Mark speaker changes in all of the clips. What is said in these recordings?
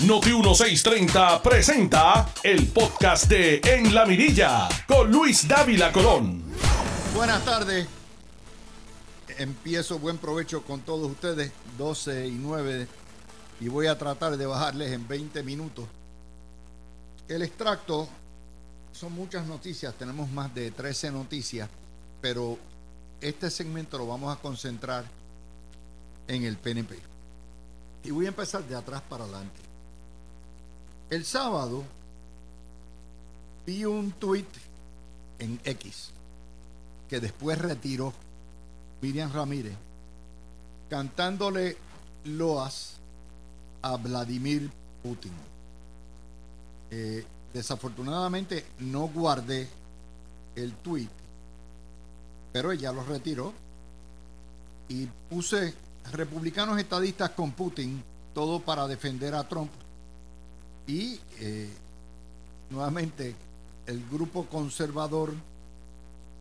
Speaker 1: Noti 1630 presenta el podcast de En la Mirilla con Luis Dávila Colón.
Speaker 2: Buenas tardes. Empiezo buen provecho con todos ustedes, 12 y 9, y voy a tratar de bajarles en 20 minutos. El extracto son muchas noticias, tenemos más de 13 noticias, pero este segmento lo vamos a concentrar en el PNP. Y voy a empezar de atrás para adelante. El sábado vi un tuit en X que después retiró Miriam Ramírez cantándole loas a Vladimir Putin. Eh, desafortunadamente no guardé el tuit, pero ella lo retiró y puse republicanos estadistas con Putin, todo para defender a Trump. Y eh, nuevamente el grupo conservador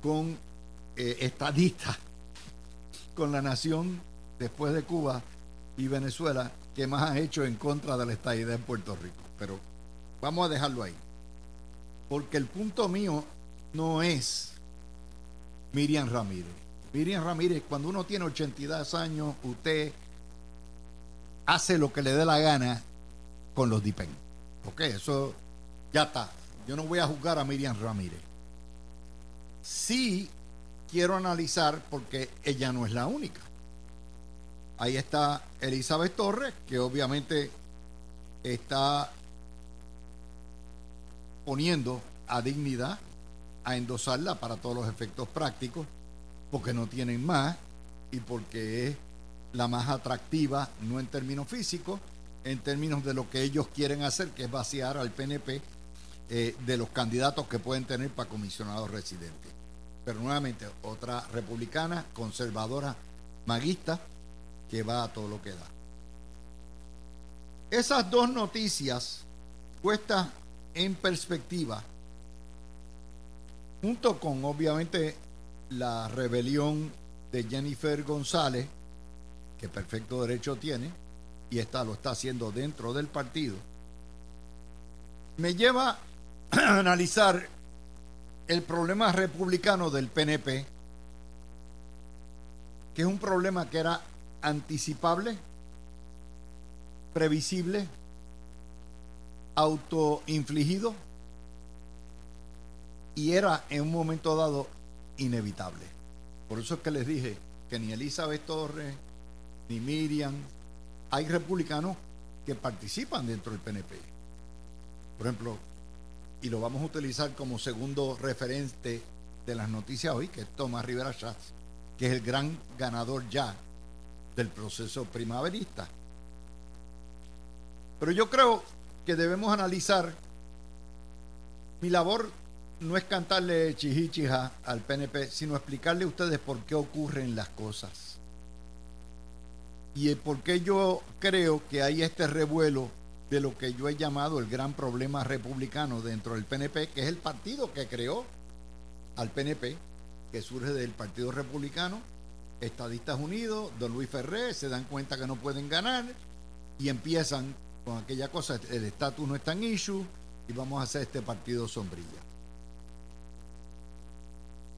Speaker 2: con eh, estadistas, con la nación después de Cuba y Venezuela, que más ha hecho en contra de la estadidad en Puerto Rico. Pero vamos a dejarlo ahí. Porque el punto mío no es Miriam Ramírez. Miriam Ramírez, cuando uno tiene 82 años, usted hace lo que le dé la gana con los DIPEN. Ok, eso ya está. Yo no voy a juzgar a Miriam Ramírez. Sí quiero analizar porque ella no es la única. Ahí está Elizabeth Torres, que obviamente está poniendo a dignidad a endosarla para todos los efectos prácticos porque no tienen más y porque es la más atractiva, no en términos físicos, en términos de lo que ellos quieren hacer, que es vaciar al PNP eh, de los candidatos que pueden tener para comisionados residentes. Pero nuevamente, otra republicana, conservadora, maguista, que va a todo lo que da. Esas dos noticias puestas en perspectiva, junto con obviamente la rebelión de Jennifer González, que perfecto derecho tiene, y está, lo está haciendo dentro del partido, me lleva a analizar el problema republicano del PNP, que es un problema que era anticipable, previsible, autoinfligido y era en un momento dado inevitable. Por eso es que les dije que ni Elizabeth Torres, ni Miriam, hay republicanos que participan dentro del PNP. Por ejemplo, y lo vamos a utilizar como segundo referente de las noticias hoy, que es Tomás Rivera Schatz, que es el gran ganador ya del proceso primaverista. Pero yo creo que debemos analizar mi labor no es cantarle chihichija al PNP, sino explicarle a ustedes por qué ocurren las cosas. Y por qué yo creo que hay este revuelo de lo que yo he llamado el gran problema republicano dentro del PNP, que es el partido que creó al PNP, que surge del Partido Republicano, Estadistas Unidos, Don Luis Ferré, se dan cuenta que no pueden ganar y empiezan con aquella cosa, el estatus no está en issue y vamos a hacer este partido sombrilla.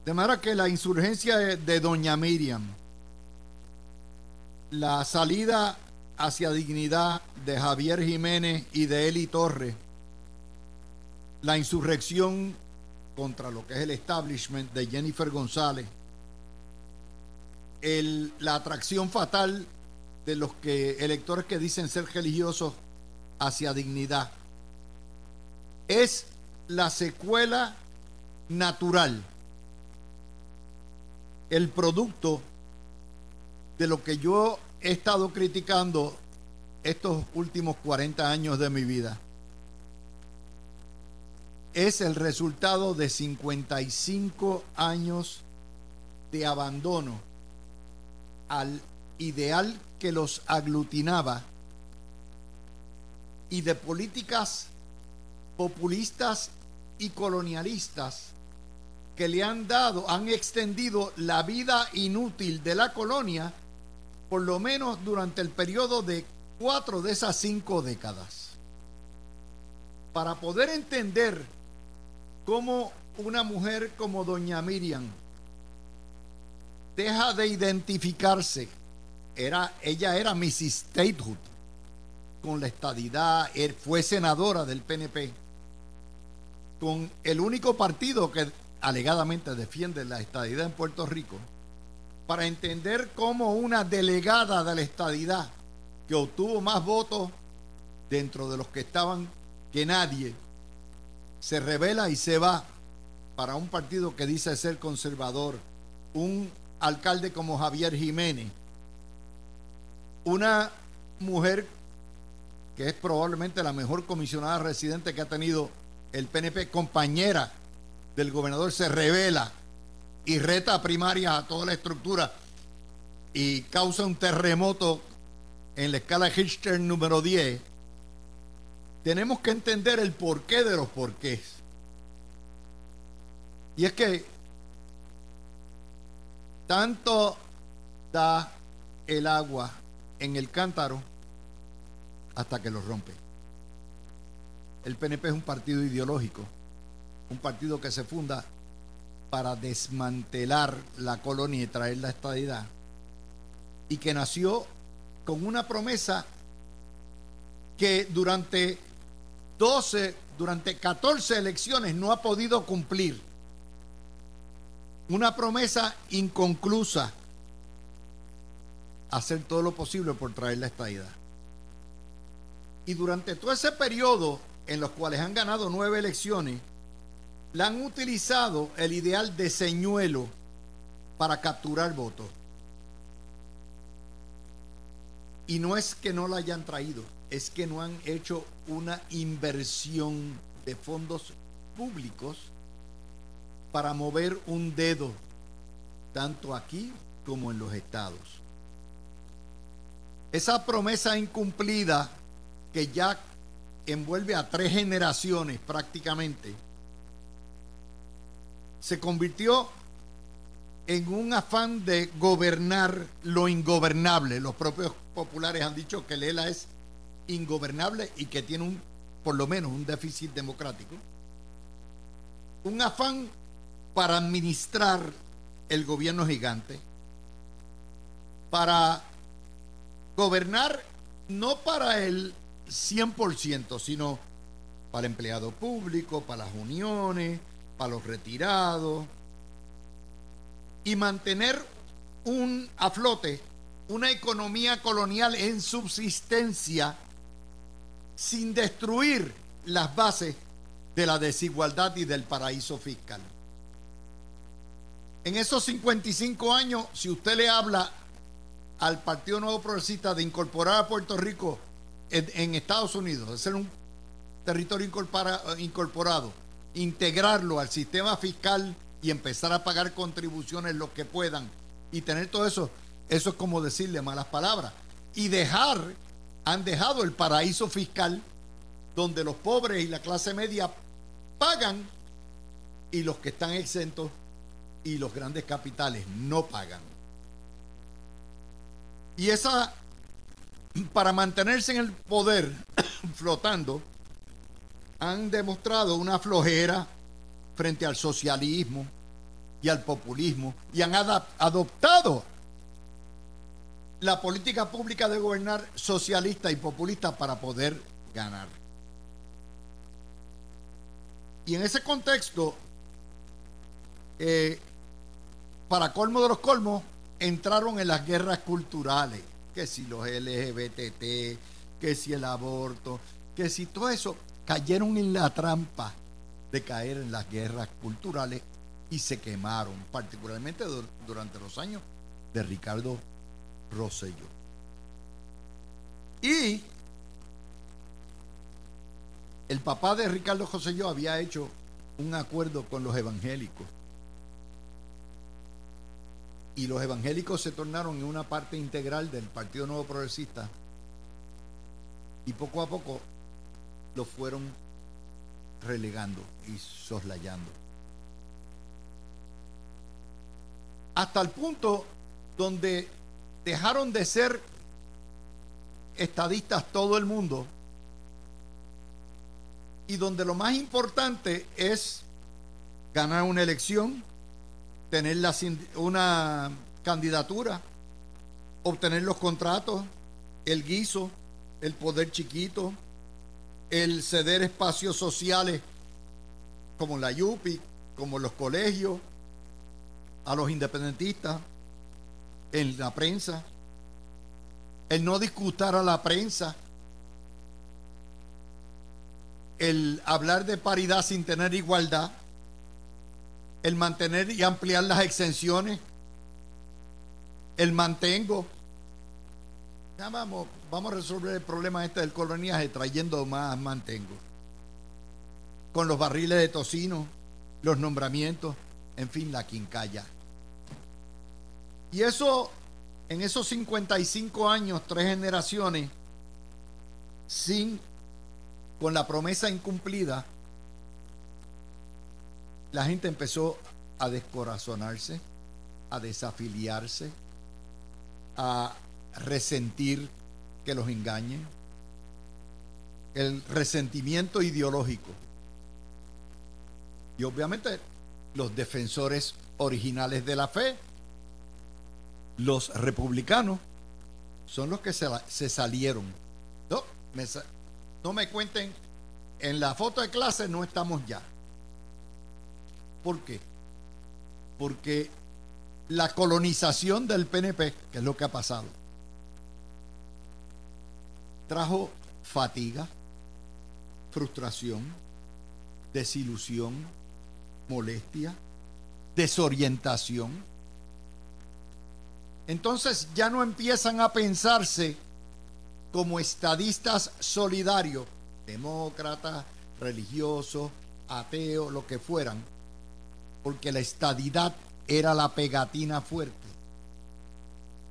Speaker 2: De manera que la insurgencia de Doña Miriam, la salida hacia dignidad de Javier Jiménez y de Eli Torres, la insurrección contra lo que es el establishment de Jennifer González, la atracción fatal de los que electores que dicen ser religiosos hacia dignidad, es la secuela natural el producto de lo que yo he estado criticando estos últimos 40 años de mi vida. Es el resultado de 55 años de abandono al ideal que los aglutinaba y de políticas populistas y colonialistas que le han dado, han extendido la vida inútil de la colonia, por lo menos durante el periodo de cuatro de esas cinco décadas. para poder entender cómo una mujer como doña Miriam deja de identificarse, era, ella era Mrs. Statehood, con la estadidad, fue senadora del PNP, con el único partido que alegadamente defiende la estadidad en Puerto Rico, para entender cómo una delegada de la estadidad que obtuvo más votos dentro de los que estaban que nadie, se revela y se va para un partido que dice ser conservador, un alcalde como Javier Jiménez, una mujer que es probablemente la mejor comisionada residente que ha tenido el PNP, compañera del gobernador, se revela y reta a primarias a toda la estructura y causa un terremoto en la escala Richter número 10, tenemos que entender el porqué de los porqués. Y es que tanto da el agua en el cántaro hasta que lo rompe. El PNP es un partido ideológico, un partido que se funda para desmantelar la colonia y traer la estadidad, y que nació con una promesa que durante 12, durante 14 elecciones no ha podido cumplir. Una promesa inconclusa. Hacer todo lo posible por traer la estadidad. Y durante todo ese periodo en los cuales han ganado nueve elecciones, la han utilizado el ideal de señuelo para capturar votos. Y no es que no la hayan traído, es que no han hecho una inversión de fondos públicos para mover un dedo, tanto aquí como en los estados. Esa promesa incumplida que ya envuelve a tres generaciones prácticamente, se convirtió en un afán de gobernar lo ingobernable. Los propios populares han dicho que Lela es ingobernable y que tiene un, por lo menos, un déficit democrático. Un afán para administrar el gobierno gigante, para gobernar no para el 100%, sino para el empleado público, para las uniones, para los retirados, y mantener un a flote una economía colonial en subsistencia sin destruir las bases de la desigualdad y del paraíso fiscal. En esos 55 años, si usted le habla al Partido Nuevo Progresista de incorporar a Puerto Rico en, Estados Unidos, de ser un territorio incorporado, integrarlo al sistema fiscal y empezar a pagar contribuciones lo que puedan y tener todo eso, eso es como decirle malas palabras. Y dejar, han dejado el paraíso fiscal donde los pobres y la clase media pagan y los que están exentos y los grandes capitales no pagan. Y esa, para mantenerse en el poder flotando, han demostrado una flojera frente al socialismo y al populismo y han adoptado la política pública de gobernar socialista y populista para poder ganar. Y en ese contexto, eh, para colmo de los colmos, entraron en las guerras culturales, que si los LGBT, que si el aborto, que si todo eso, cayeron en la trampa de caer en las guerras culturales y se quemaron, particularmente durante los años de Ricardo Rosselló. Y el papá de Ricardo Rosselló había hecho un acuerdo con los evangélicos. Y los evangélicos se tornaron en una parte integral del Partido Nuevo Progresista. Y poco a poco lo fueron relegando y soslayando. Hasta el punto donde dejaron de ser estadistas todo el mundo y donde lo más importante es ganar una elección, tener una candidatura, obtener los contratos, el guiso, el poder chiquito, el ceder espacios sociales como la YUPI, como los colegios, a los independentistas, en la prensa, el no discutir a la prensa, el hablar de paridad sin tener igualdad, el mantener y ampliar las exenciones, el mantengo. Ya vamos, vamos a resolver el problema este del coloniaje trayendo más mantengo. Con los barriles de tocino, los nombramientos, en fin, la quincalla. Y eso, en esos 55 años, tres generaciones, sin, con la promesa incumplida, la gente empezó a descorazonarse, a desafiliarse, a resentir que los engañen, el resentimiento ideológico. Y obviamente los defensores originales de la fe, los republicanos, son los que se, salieron. No me, no me cuenten, en la foto de clase no estamos ya. ¿Por qué? Porque la colonización del PNP, que es lo que ha pasado, trajo fatiga, frustración, desilusión, molestia, desorientación. Entonces ya no empiezan a pensarse como estadistas solidarios, demócratas, religiosos, ateos, lo que fueran, porque la estadidad era la pegatina fuerte.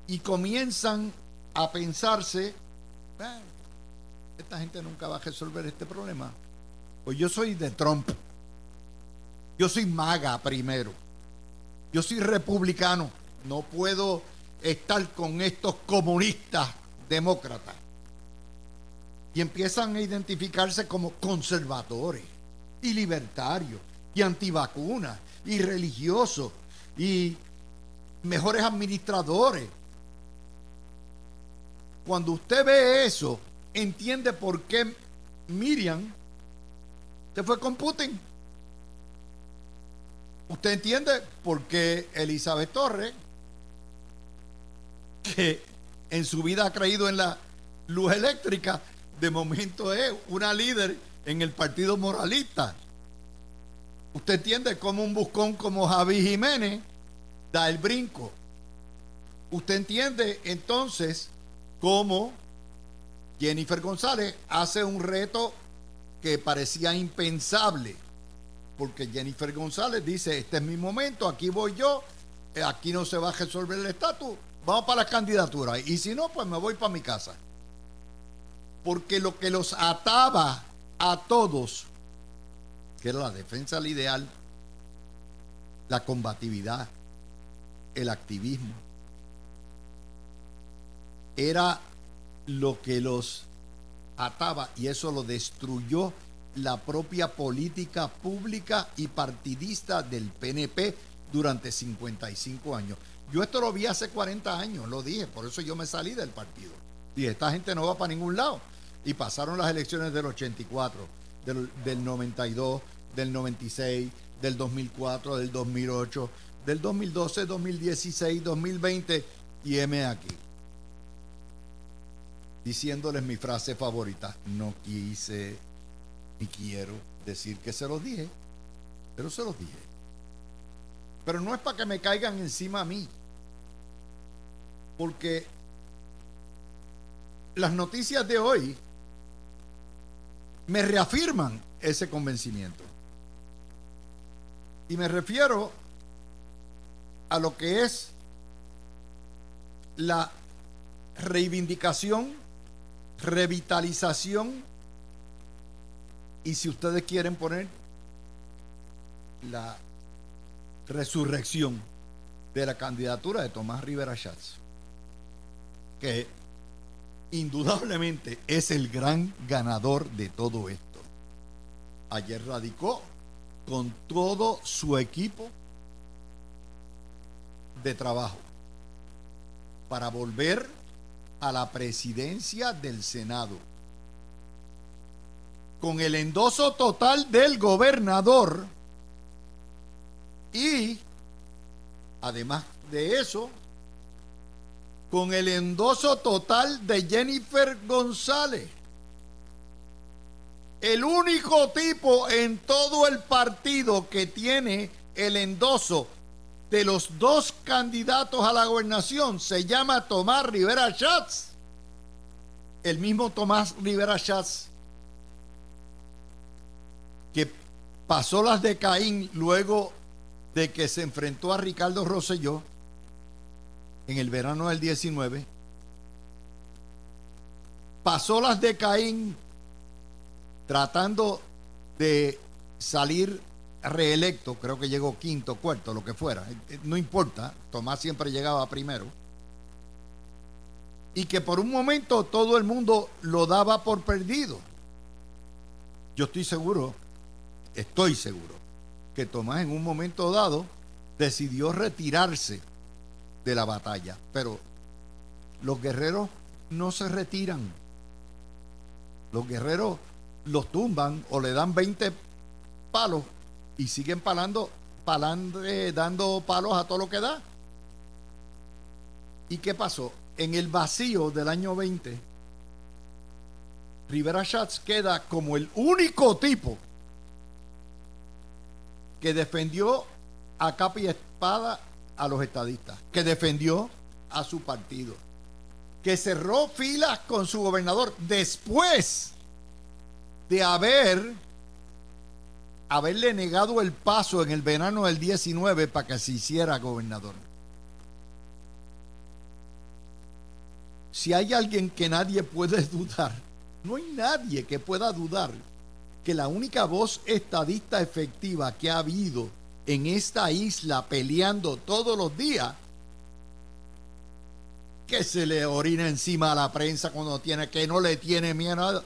Speaker 2: Y comienzan a pensarse, esta gente nunca va a resolver este problema. Pues yo soy de Trump. Yo soy maga primero. Yo soy republicano. No puedo estar con estos comunistas demócratas. Y empiezan a identificarse como conservadores y libertarios y antivacunas y religiosos y mejores administradores. Cuando usted ve eso, entiende por qué Miriam se fue con Putin. Usted entiende por qué Elizabeth Torres, que en su vida ha creído en la luz eléctrica, de momento es una líder en el Partido Moralista. Usted entiende cómo un buscón como Javi Jiménez da el brinco. Usted entiende entonces cómo Jennifer González hace un reto que parecía impensable. Porque Jennifer González dice, este es mi momento, aquí voy yo, eh, aquí no se va a resolver el estatus, vamos para la candidatura. Y si no, pues me voy para mi casa. Porque lo que los ataba a todos, que era la defensa al ideal, la combatividad, el activismo, era lo que los ataba y eso lo destruyó la propia política pública y partidista del PNP durante 55 años. Yo esto lo vi hace 40 años, lo dije, por eso yo me salí del partido. Y esta gente no va para ningún lado. Y pasaron las elecciones del 84, del, del 92, del 96, del 2004, del 2008, del 2012, 2016, 2020 y M aquí diciéndoles mi frase favorita. No quise ni quiero decir que se los dije, pero se los dije. Pero no es para que me caigan encima a mí, porque las noticias de hoy me reafirman ese convencimiento. Y me refiero a lo que es la reivindicación revitalización y si ustedes quieren poner la resurrección de la candidatura de Tomás Rivera Schatz, que indudablemente es el gran ganador de todo esto. ayer radicó con todo su equipo de trabajo para volver a la presidencia del Senado. Con el endoso total del gobernador y, además de eso, con el endoso total de Jennifer González. El único tipo en todo el partido que tiene el endoso de los dos candidatos a la gobernación se llama Tomás Rivera Schatz. El mismo Tomás Rivera Schatz que pasó las de Caín luego de que se enfrentó a Ricardo Rosselló en el verano del 19. Pasó las de Caín tratando de salir reelecto, creo que llegó quinto, cuarto, lo que fuera, eh, eh, no importa, Tomás siempre llegaba primero, y que por un momento todo el mundo lo daba por perdido. Yo estoy seguro, estoy seguro, que Tomás en un momento dado decidió retirarse de la batalla, pero los guerreros no se retiran. Los guerreros los tumban o le dan 20 palos y siguen palando, palando, dando palos a todo lo que da. ¿Y qué pasó? En el vacío del año 20, Rivera Schatz queda como el único tipo que defendió a capa y espada a los estadistas, que defendió a su partido, que cerró filas con su gobernador después de haber haberle negado el paso en el verano del 19 para que se hiciera gobernador. Si hay alguien que nadie puede dudar, no hay nadie que pueda dudar que la única voz estadista efectiva que ha habido en esta isla peleando todos los días, que se le orina encima a la prensa cuando tiene que no le tiene miedo,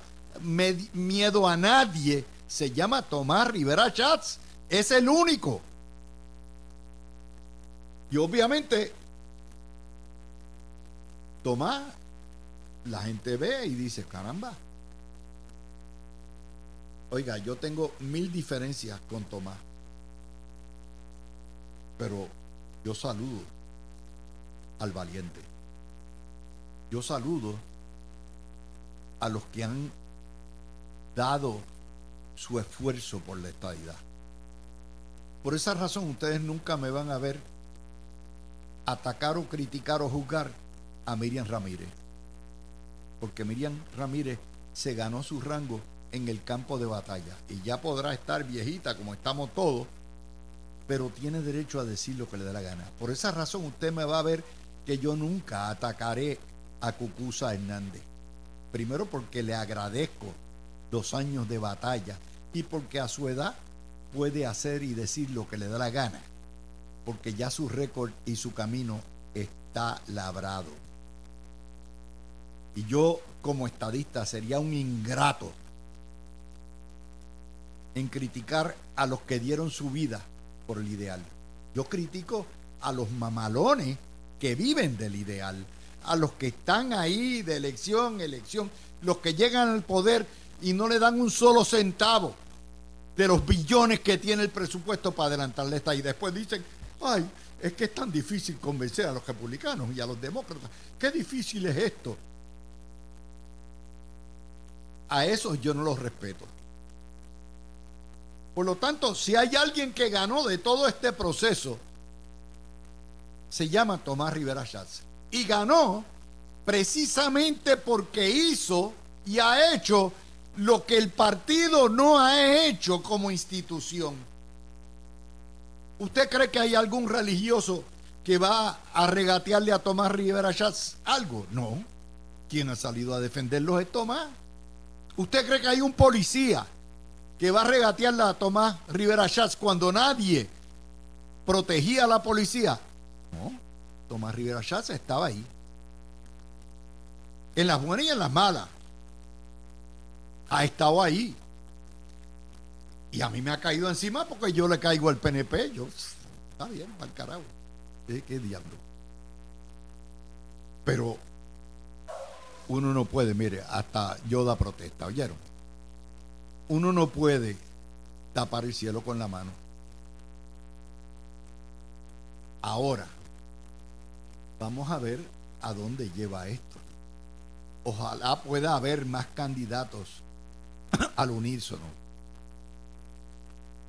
Speaker 2: miedo a nadie, se llama Tomás Rivera Chats. Es el único. Y obviamente, Tomás, la gente ve y dice, caramba. Oiga, yo tengo mil diferencias con Tomás. Pero yo saludo al valiente. Yo saludo a los que han dado su esfuerzo por la estadidad. Por esa razón ustedes nunca me van a ver atacar o criticar o juzgar a Miriam Ramírez. Porque Miriam Ramírez se ganó su rango en el campo de batalla y ya podrá estar viejita como estamos todos, pero tiene derecho a decir lo que le dé la gana. Por esa razón usted me va a ver que yo nunca atacaré a Cucusa Hernández. Primero porque le agradezco dos años de batalla y porque a su edad puede hacer y decir lo que le da la gana, porque ya su récord y su camino está labrado. Y yo como estadista sería un ingrato en criticar a los que dieron su vida por el ideal. Yo critico a los mamalones que viven del ideal, a los que están ahí de elección, elección, los que llegan al poder y no le dan un solo centavo de los billones que tiene el presupuesto para adelantarle esta. Y después dicen, ay, es que es tan difícil convencer a los republicanos y a los demócratas. Qué difícil es esto. A esos yo no los respeto. Por lo tanto, si hay alguien que ganó de todo este proceso, se llama Tomás Rivera Schatz. Y ganó precisamente porque hizo y ha hecho lo que el partido no ha hecho como institución. ¿Usted cree que hay algún religioso que va a regatearle a Tomás Rivera Schatz algo? No. ¿Quién ha salido a defenderlos es Tomás. ¿Usted cree que hay un policía que va a regatearle a Tomás Rivera Schatz cuando nadie protegía a la policía? No. Tomás Rivera Schatz estaba ahí. En las buenas y en las malas ha estado ahí. Y a mí me ha caído encima porque yo le caigo al PNP. Yo, está bien, al carajo. ¿Qué, qué diablo? Pero uno no puede, mire, hasta yo da protesta, ¿oyeron? Uno no puede tapar el cielo con la mano. Ahora, vamos a ver a dónde lleva esto. Ojalá pueda haber más candidatos al unísono.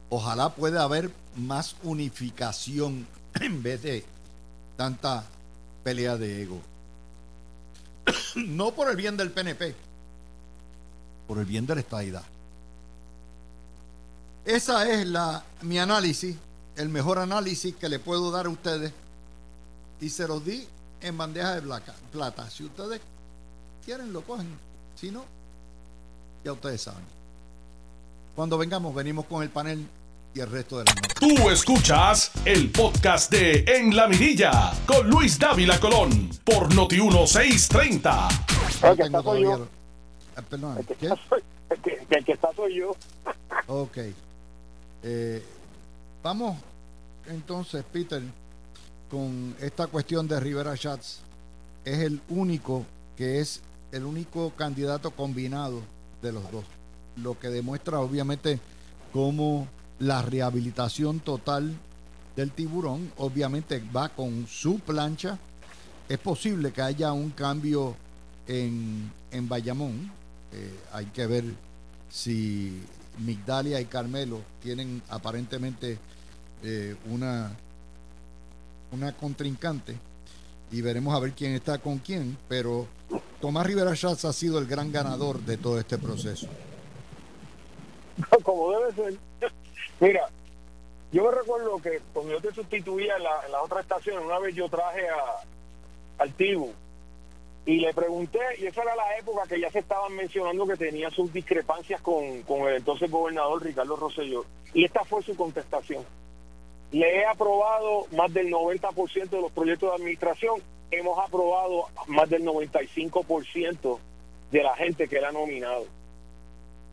Speaker 2: Ojalá pueda haber más unificación en vez de tanta pelea de ego. no por el bien del PNP, por el bien de la estadidad. Esa es la, mi análisis, el mejor análisis que le puedo dar a ustedes. Y se los di en bandeja de plata. Si ustedes quieren, lo cogen. Si no, ya ustedes saben. Cuando vengamos, venimos con el panel y el resto de la noche.
Speaker 1: Tú escuchas el podcast de En la Mirilla con Luis Dávila Colón por Noti 1630.
Speaker 3: El que está soy yo.
Speaker 2: Ah, perdón,
Speaker 3: El que,
Speaker 2: ¿qué?
Speaker 3: está soy, el que, el que está soy yo.
Speaker 2: Ok. Eh, vamos entonces, Peter, con esta cuestión de Rivera Schatz. Es el único que es el único candidato combinado de los dos. Lo que demuestra obviamente cómo la rehabilitación total del tiburón obviamente va con su plancha. Es posible que haya un cambio en, en Bayamón. Eh, hay que ver si Migdalia y Carmelo tienen aparentemente eh, una, una contrincante y veremos a ver quién está con quién, pero Tomás Rivera Schatz ha sido el gran ganador de todo este proceso.
Speaker 3: Como debe ser. Mira, yo me recuerdo que cuando yo te sustituía en la, otra estación, una vez yo traje a, al Tibu y le pregunté, y esa era la época que ya se estaban mencionando que tenía sus discrepancias con, con el entonces gobernador Ricardo Rosselló. Y esta fue su contestación. Le he aprobado más del 90% de los proyectos de administración. Hemos aprobado más del 95% de la gente que él ha nominado.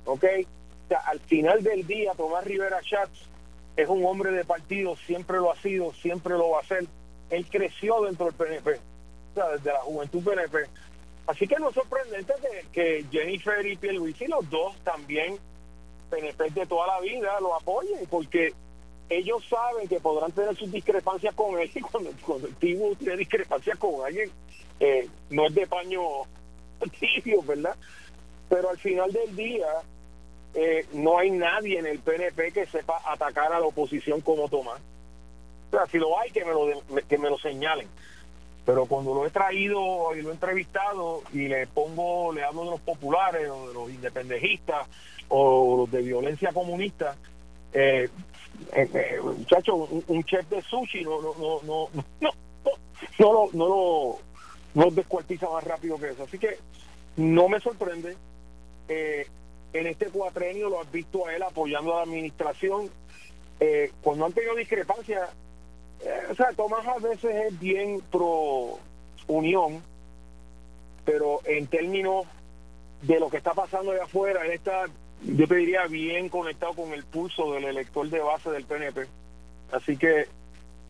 Speaker 3: ¿Ok? O sea, al final del día, Tomás Rivera Schatz es un hombre de partido, siempre lo ha sido, siempre lo va a ser. Él creció dentro del PNP, o sea, desde la juventud PNP. Así que no es sorprendente que, que Jennifer y Pierluisi, los dos también, PNP de toda la vida, lo apoyen, porque ellos saben que podrán tener sus discrepancias con él y cuando, cuando el Tibu tiene discrepancias con alguien, eh, no es de paño tibio, ¿verdad? Pero al final del día, eh, no hay nadie en el PNP que sepa atacar a la oposición como Tomás. O sea, si lo hay, que me lo, de- que me lo señalen. Pero cuando lo he traído y lo he entrevistado y le pongo, le hablo de los populares o de los independejistas o los de violencia comunista, eh, eh, eh, muchacho, un, chef de sushi no, no, no, no, no, no, lo, no lo, no descuartiza más rápido que eso. Así que no me sorprende. Eh, en este cuatrenio lo has visto a él apoyando a la administración. Cuando han tenido discrepancias, o sea, Tomás a veces es bien pro unión, pero en términos de lo que está pasando allá afuera, él está, yo te diría, bien conectado con el pulso del elector de base del PNP. Así que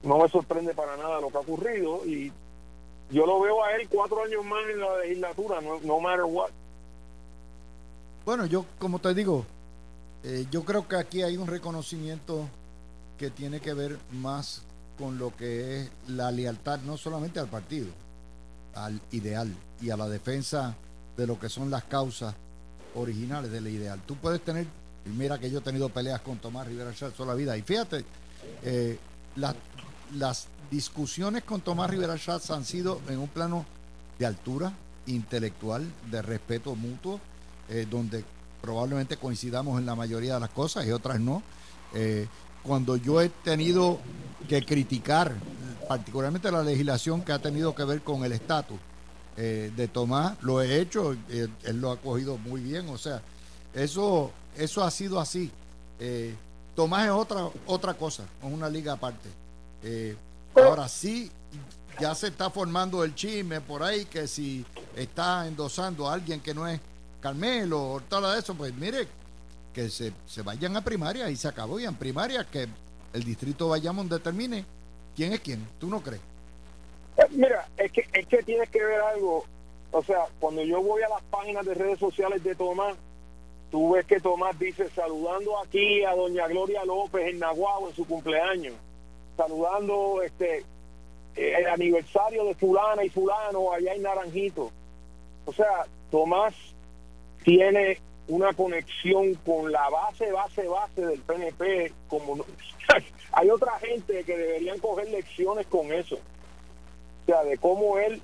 Speaker 3: no me sorprende para nada lo que ha ocurrido y yo lo veo a él cuatro años más en la legislatura, no, no matter what.
Speaker 2: Bueno, yo como te digo, eh, yo creo que aquí hay un reconocimiento que tiene que ver más con lo que es la lealtad no solamente al partido, al ideal y a la defensa de lo que son las causas originales del ideal. Tú puedes tener, y mira que yo he tenido peleas con Tomás Rivera Schatz toda la vida, y fíjate, eh, las, las discusiones con Tomás Rivera Schatz han sido en un plano de altura intelectual, de respeto mutuo, eh, donde probablemente coincidamos en la mayoría de las cosas y otras no. Eh, cuando yo he tenido que criticar particularmente la legislación que ha tenido que ver con el estatus eh, de Tomás, lo he hecho, él lo ha cogido muy bien, o sea, eso, eso ha sido así. Eh, Tomás es otra, otra cosa, es una liga aparte. Eh, ahora sí, ya se está formando el chisme por ahí que si está endosando a alguien que no es Carmelo o tal de eso, pues mire, que se, se vayan a primaria y se acabó. Y en primaria que el distrito Bayamón determine quién es quién. ¿Tú no crees?
Speaker 3: Mira, es que, es que tienes que ver algo. O sea, cuando yo voy a las páginas de redes sociales de Tomás, tú ves que Tomás dice saludando aquí a doña Gloria López en Nahuatl en su cumpleaños, saludando este eh, el aniversario de fulana y fulano allá en Naranjito. O sea, Tomás tiene una conexión con la base, base, base del PNP. Como no- hay otra gente que deberían coger lecciones con eso. Sea, de cómo él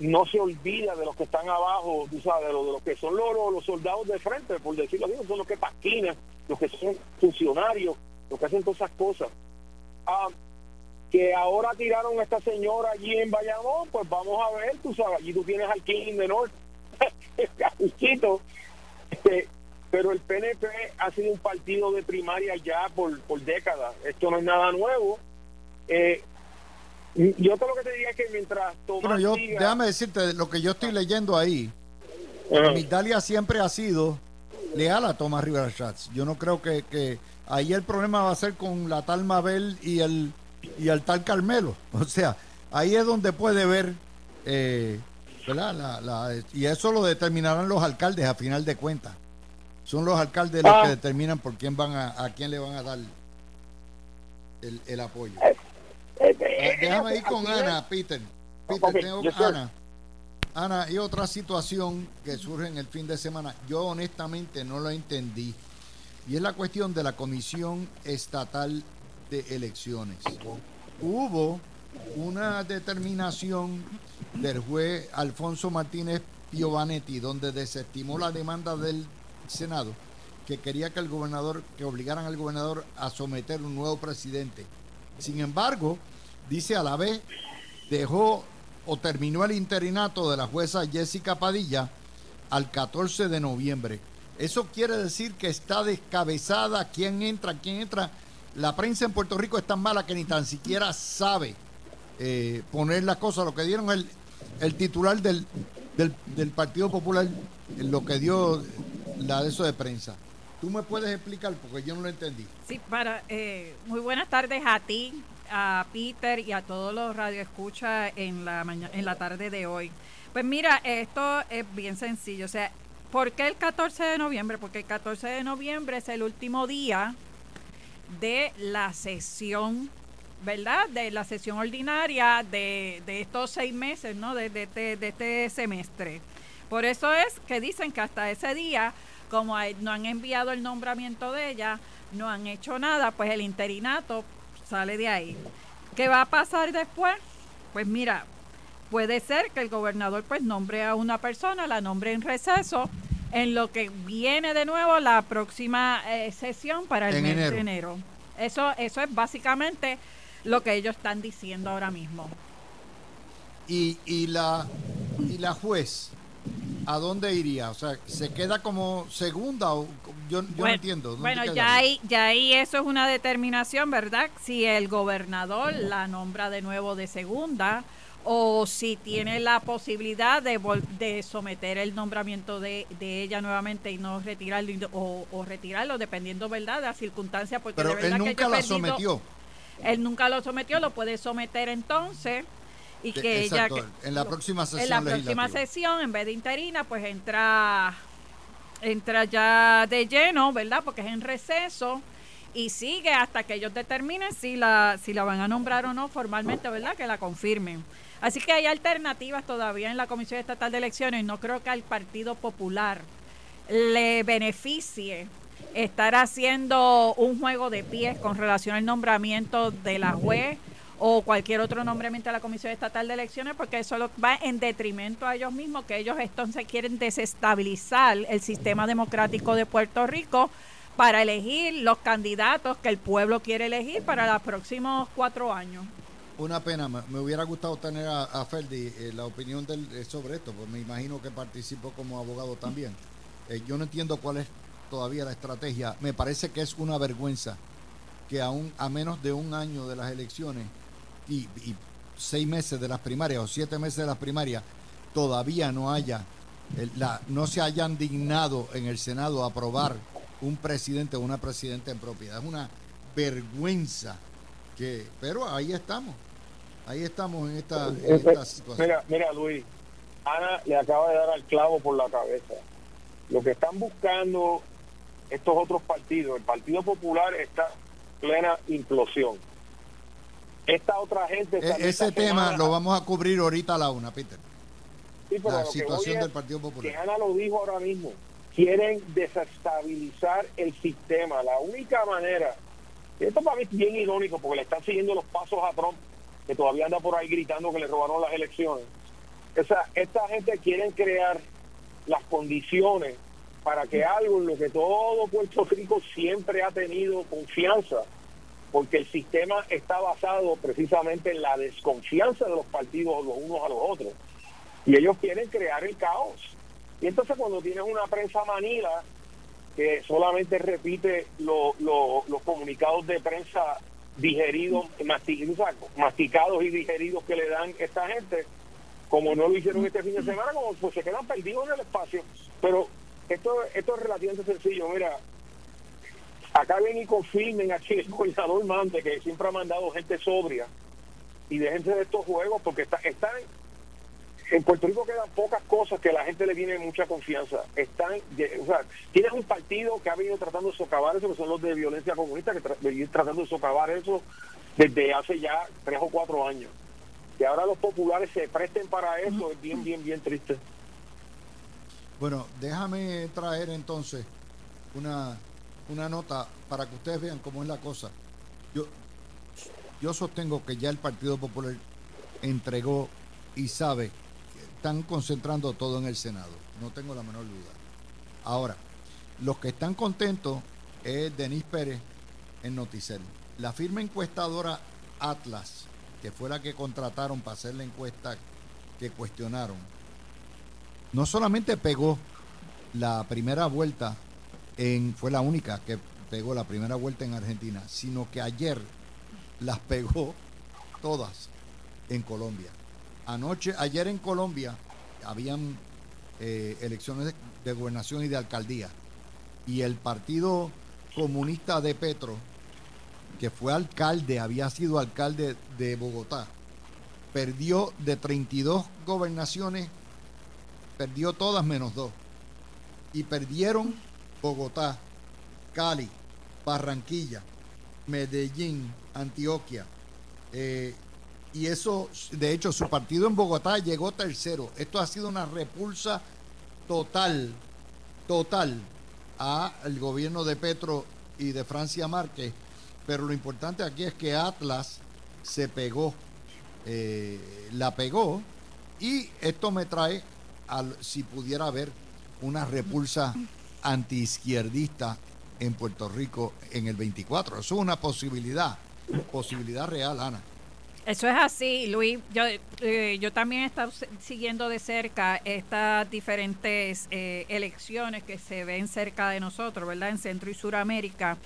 Speaker 3: no se olvida de los que están abajo, tú sabes, de los, de los que son los, los- soldados de frente, por decirlo así, son los que pasquinan, los que son funcionarios, los que hacen todas esas cosas. Ah, que ahora tiraron a esta señora allí en Bayamón, pues vamos a ver, tú sabes, allí tú tienes al King menor, Justito. Este, pero el PNP ha sido un partido de primaria ya por, por décadas, esto no es nada nuevo. Eh, yo todo lo que te diría es que mientras Tomás
Speaker 2: Bueno, yo, déjame decirte lo que yo estoy leyendo ahí.
Speaker 3: Ajá.
Speaker 2: Migdalia siempre ha sido leal a Tomás Rivera Schatz. Yo no creo que, que ahí el problema va a ser con la tal Mabel y el, y el tal Carmelo. O sea, ahí es donde puede ver, eh, ¿verdad? La- la- y eso lo determinarán los alcaldes a final de cuentas. Son los alcaldes los
Speaker 3: Ah.
Speaker 2: que determinan por quién van a, a quién le van a dar el, el apoyo.
Speaker 3: Eh,
Speaker 2: Eh, déjame ir con
Speaker 3: es-
Speaker 2: Ana, Peter. Peter,
Speaker 3: Ok,
Speaker 2: tengo
Speaker 3: yes.
Speaker 2: Ana. Ana, y otra situación que surge en el fin de semana, yo honestamente no lo entendí, y es la cuestión de la Comisión Estatal de Elecciones. Hubo una determinación del juez Alfonso Martínez Piovanetti, donde desestimó la demanda del Senado, que quería que el gobernador, que obligaran al gobernador a someter un nuevo presidente. Sin embargo, dice a la vez, dejó o terminó el interinato de la jueza Jessica Padilla al 14 de noviembre. Eso quiere decir que está descabezada quién entra, quién entra. La prensa en Puerto Rico es tan mala que ni tan siquiera sabe eh, poner las cosas. Lo que dieron el, el titular del, del, del Partido Popular, lo que dio la de eso de prensa. ¿Tú me puedes explicar? Porque yo no lo entendí.
Speaker 4: Sí, para, eh, muy buenas tardes a ti, a Peter y a todos los radioescuchas en la mañana, en la tarde de hoy. Pues mira, esto es bien sencillo. O sea, ¿por qué el 14 de noviembre? Porque el 14 de noviembre es el último día de la sesión, ¿verdad? De la sesión ordinaria de, de estos seis meses, ¿no? De, de este, de este semestre. Por eso es que dicen que hasta ese día, como no han enviado el nombramiento de ella, no han hecho nada, pues el interinato sale de ahí. ¿Qué va a pasar después? Pues mira, puede ser que el gobernador pues nombre a una persona, la nombre en receso, en lo que viene de nuevo la próxima eh, sesión para el
Speaker 2: En
Speaker 4: mes
Speaker 2: enero.
Speaker 4: de enero. Eso, eso es básicamente lo que ellos están diciendo ahora mismo.
Speaker 2: Y, y, la, y la juez, ¿a dónde iría? O sea, ¿se queda como segunda o yo, yo no entiendo? ¿dónde
Speaker 4: Bueno, ya ahí, ya ahí eso es una determinación, ¿verdad? Si el gobernador la nombra de nuevo de segunda o si tiene la posibilidad de, vol- de someter el nombramiento de, de ella nuevamente y no retirarlo o, o retirarlo, dependiendo, ¿verdad?, de las circunstancias. Porque
Speaker 2: Pero
Speaker 4: de verdad
Speaker 2: él nunca la
Speaker 4: perdido-
Speaker 2: sometió.
Speaker 4: Él nunca lo sometió, lo puede someter entonces y que ella...
Speaker 2: exacto, en la próxima sesión
Speaker 4: en la próxima sesión, en vez de interina, pues entra entra ya de lleno, ¿verdad? Porque es en receso y sigue hasta que ellos determinen si la si la van a nombrar o no formalmente, ¿verdad? Que la confirmen. Así que hay alternativas todavía en la Comisión Estatal de Elecciones. No creo que al Partido Popular le beneficie estar haciendo un juego de pies con relación al nombramiento de la juez o cualquier otro nombramiento de la Comisión Estatal de Elecciones, porque eso va en detrimento a ellos mismos, que ellos entonces quieren desestabilizar el sistema democrático de Puerto Rico para elegir los candidatos que el pueblo quiere elegir para los próximos cuatro años.
Speaker 2: Una pena, me, hubiera gustado tener a, a Ferdi eh, la opinión del, eh, sobre esto, pues me imagino que participó como abogado también. Eh, yo no entiendo cuál es todavía la estrategia. Me parece que es una vergüenza que aún a menos de un año de las elecciones y, y seis meses de las primarias o siete meses de las primarias todavía no haya el- la, no se hayan dignado en el Senado a aprobar un presidente o una presidenta en propiedad. Es una vergüenza que, pero ahí estamos. Ahí estamos en esta, en esta situación.
Speaker 3: Mira, mira, Luis, Ana le acaba de dar al clavo por la cabeza. Lo que están buscando estos otros partidos, el Partido Popular está en plena implosión. Esta otra gente...
Speaker 2: E- ese tema lo vamos a cubrir ahorita a la una, Peter.
Speaker 3: Sí, pero
Speaker 2: la situación del Partido Popular.
Speaker 3: Que Ana lo dijo ahora mismo. Quieren desestabilizar el sistema. La única manera, esto para mí es bien irónico porque le están siguiendo los pasos a Trump, que todavía anda por ahí gritando que le robaron las elecciones. Esa, esta gente quiere crear las condiciones para que algo en lo que todo Puerto Rico siempre ha tenido confianza, porque el sistema está basado precisamente en la desconfianza de los partidos los unos a los otros. Y ellos quieren crear el caos. Y entonces cuando tienes una prensa manila que solamente repite lo- lo- los comunicados de prensa digeridos, masticados y digeridos que le dan esta gente, como no lo hicieron este fin de semana, como pues se quedan perdidos en el espacio. Pero esto, esto es relativamente sencillo. Mira, acá ven y confirmen aquí el gobernador Mante, que siempre ha mandado gente sobria, y déjense de estos juegos, porque está, están en Puerto Rico quedan pocas cosas que a la gente le viene mucha confianza. Están, o sea, tienes un partido que ha venido tratando de socavar eso, que son los de violencia comunista, que tra- tratando de socavar eso desde hace ya tres o cuatro años. Y ahora los populares se presten para eso, es bien, bien, bien triste.
Speaker 2: Bueno, déjame traer entonces una, una nota para que ustedes vean cómo es la cosa. Yo, yo sostengo que ya el Partido Popular entregó y sabe que están concentrando todo en el Senado. No tengo la menor duda. Ahora, los que están contentos es Denis Pérez en Noticel. La firma encuestadora Atlas, que fue la que contrataron para hacer la encuesta que cuestionaron, no solamente pegó la primera vuelta en fue la única que pegó la primera vuelta en Argentina, sino que ayer las pegó todas en Colombia. Anoche, ayer en Colombia habían eh, elecciones de, de gobernación y de alcaldía y el Partido Comunista de Petro, que fue alcalde, había sido alcalde de Bogotá, perdió de 32 gobernaciones perdió todas menos dos. Y perdieron Bogotá, Cali, Barranquilla, Medellín, Antioquia. Eh, y eso, de hecho, su partido en Bogotá llegó tercero. Esto ha sido una repulsa total, total al gobierno de Petro y de Francia Márquez. Pero lo importante aquí es que Atlas se pegó, eh, la pegó, y esto me trae al, si pudiera haber una repulsa antiizquierdista en Puerto Rico en el 24. Eso es una posibilidad, posibilidad real, Ana.
Speaker 4: Eso es así, Luis. Yo, eh, yo también he estado siguiendo de cerca estas diferentes eh, elecciones que se ven cerca de nosotros, ¿verdad? En Centro y Suramérica.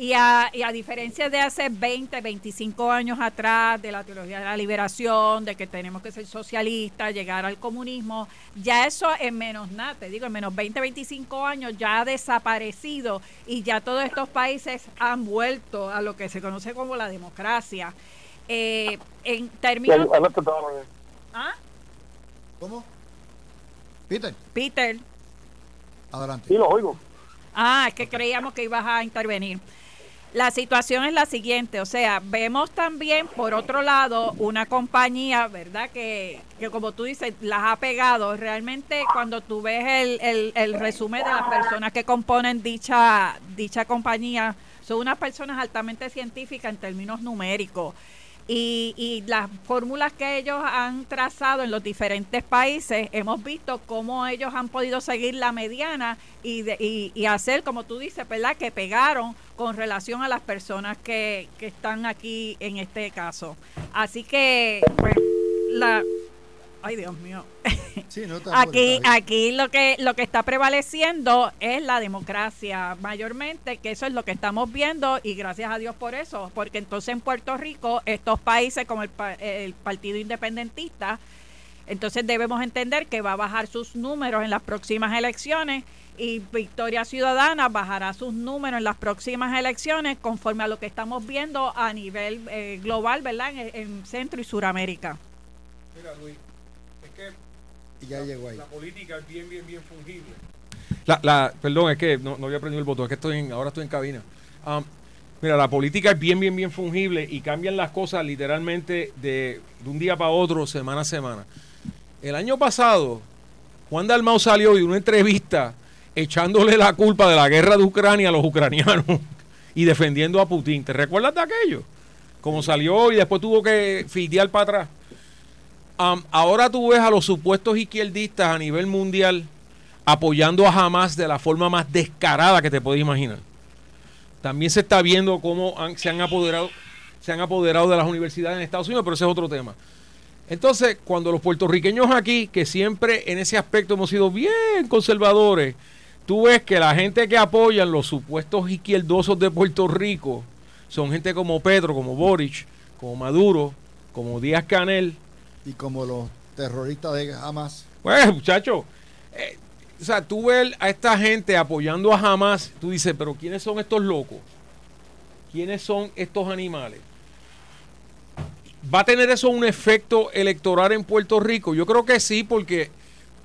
Speaker 4: Y a, y a diferencia de hace 20, 25 años atrás, de la teología de la liberación, de que tenemos que ser socialistas, llegar al comunismo, ya eso en menos nada, te digo, en menos 20, 25 años ya ha desaparecido y ya todos estos países han vuelto a lo que se conoce como la democracia. Eh, en términos... ¿Ah?
Speaker 2: ¿Cómo? Peter,
Speaker 4: Peter.
Speaker 2: adelante.
Speaker 3: Sí, lo oigo.
Speaker 4: Ah, es que creíamos que ibas a intervenir. La situación es la siguiente, o sea, vemos también, por otro lado, una compañía, ¿verdad? Que, que como tú dices, las ha pegado. Realmente, cuando tú ves el, el, el resumen de las personas que componen dicha, dicha compañía, son unas personas altamente científicas en términos numéricos. Y, y las fórmulas que ellos han trazado en los diferentes países, hemos visto cómo ellos han podido seguir la mediana y, de- y, y hacer, como tú dices, ¿verdad? Que pegaron con relación a las personas que, que están aquí en este caso. Así que, pues, la... Ay, Dios mío.
Speaker 2: Sí, no te
Speaker 4: Aquí, aquí lo que lo que está prevaleciendo es la democracia, mayormente, que eso es lo que estamos viendo y gracias a Dios por eso, porque entonces en Puerto Rico estos países como el, pa- el Partido Independentista, entonces debemos entender que va a bajar sus números en las próximas elecciones y Victoria Ciudadana bajará sus números en las próximas elecciones conforme a lo que estamos viendo a nivel eh, global, ¿verdad? En, Centro y Suramérica.
Speaker 5: Mira, Luis,
Speaker 2: ya
Speaker 5: la,
Speaker 2: llegó ahí.
Speaker 5: la política es bien, bien, bien fungible.
Speaker 6: La, la, perdón, es que no, no había prendido el botón, es que estoy en, ahora estoy en cabina. Um, mira, la política es bien, bien, bien fungible y cambian las cosas literalmente de, de un día para otro, semana a semana. El año pasado, Juan Dalmau salió y una entrevista echándole la culpa de la guerra de Ucrania a los ucranianos y defendiendo a Putin. ¿Te recuerdas de aquello? Como salió y después tuvo que fildear para atrás. Ahora tú ves a los supuestos izquierdistas a nivel mundial apoyando a Hamas de la forma más descarada que te puedes imaginar. También se está viendo cómo se han apoderado se han apoderado de las universidades en Estados Unidos, pero ese es otro tema. Entonces, cuando los puertorriqueños aquí, que siempre en ese aspecto hemos sido bien conservadores, tú ves que la gente que apoyan los supuestos izquierdosos de Puerto Rico son gente como Pedro, como Boric, como Maduro, como Díaz Canel.
Speaker 2: Y como los terroristas de Hamas.
Speaker 6: Pues, muchachos, eh, o sea, tú ves a esta gente apoyando a Hamas, tú dices, pero ¿quiénes son estos locos? ¿Quiénes son estos animales? ¿Va a tener eso un efecto electoral en Puerto Rico? Yo creo que sí, porque,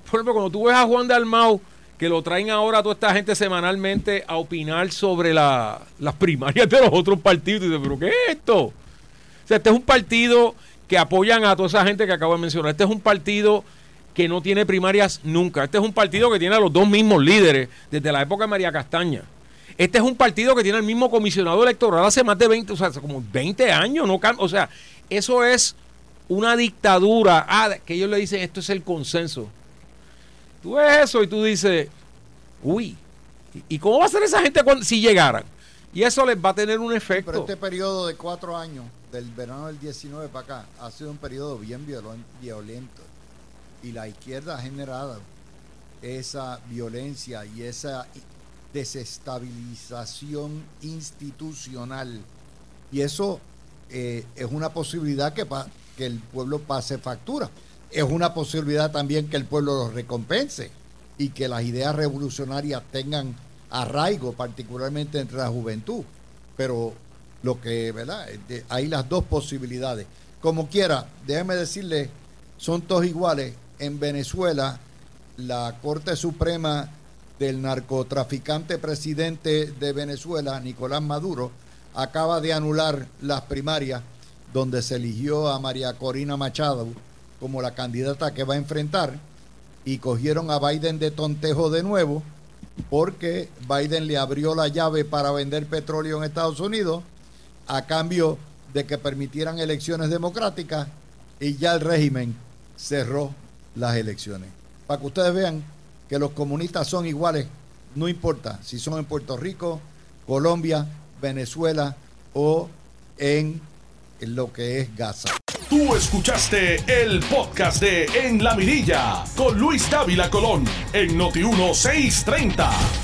Speaker 6: por ejemplo, cuando tú ves a Juan Dalmau que lo traen ahora a toda esta gente semanalmente a opinar sobre las primarias de los otros partidos. Y dice, pero ¿qué es esto? O sea, este es un partido que apoyan a toda esa gente que acabo de mencionar. Este es un partido que no tiene primarias nunca. Este es un partido que tiene a los dos mismos líderes desde la época de María Castaña. Este es un partido que tiene el mismo comisionado electoral hace más de 20, o sea, como 20 años. No o sea, eso es una dictadura. Ah, que ellos le dicen, esto es el consenso. Tú ves eso y tú dices, uy, ¿y cómo va a ser esa gente cuando, si llegaran? Y eso les va a tener un efecto.
Speaker 2: Pero este periodo de cuatro años, del verano del 19 para acá, ha sido un periodo bien violento. Y la izquierda ha generado esa violencia y esa desestabilización institucional. Y eso eh, es una posibilidad que, que el pueblo pase factura es una posibilidad también que el pueblo los recompense y que las ideas revolucionarias tengan arraigo, particularmente entre la juventud. Pero lo que, ¿verdad? Hay las dos posibilidades. Como quiera, déjeme decirle, son todos iguales. En Venezuela, la Corte Suprema del narcotraficante presidente de Venezuela, Nicolás Maduro, acaba de anular las primarias donde se eligió a María Corina Machado como la candidata que va a enfrentar y cogieron a Biden de tontejo de nuevo porque Biden le abrió la llave para vender petróleo en Estados Unidos a cambio de que permitieran elecciones democráticas y ya el régimen cerró las elecciones. Para que ustedes vean que los comunistas son iguales, no importa si son en Puerto Rico, Colombia, Venezuela o en lo que es Gaza.
Speaker 1: Tú escuchaste el podcast de En la Mirilla con Luis Dávila Colón en Noti 1630.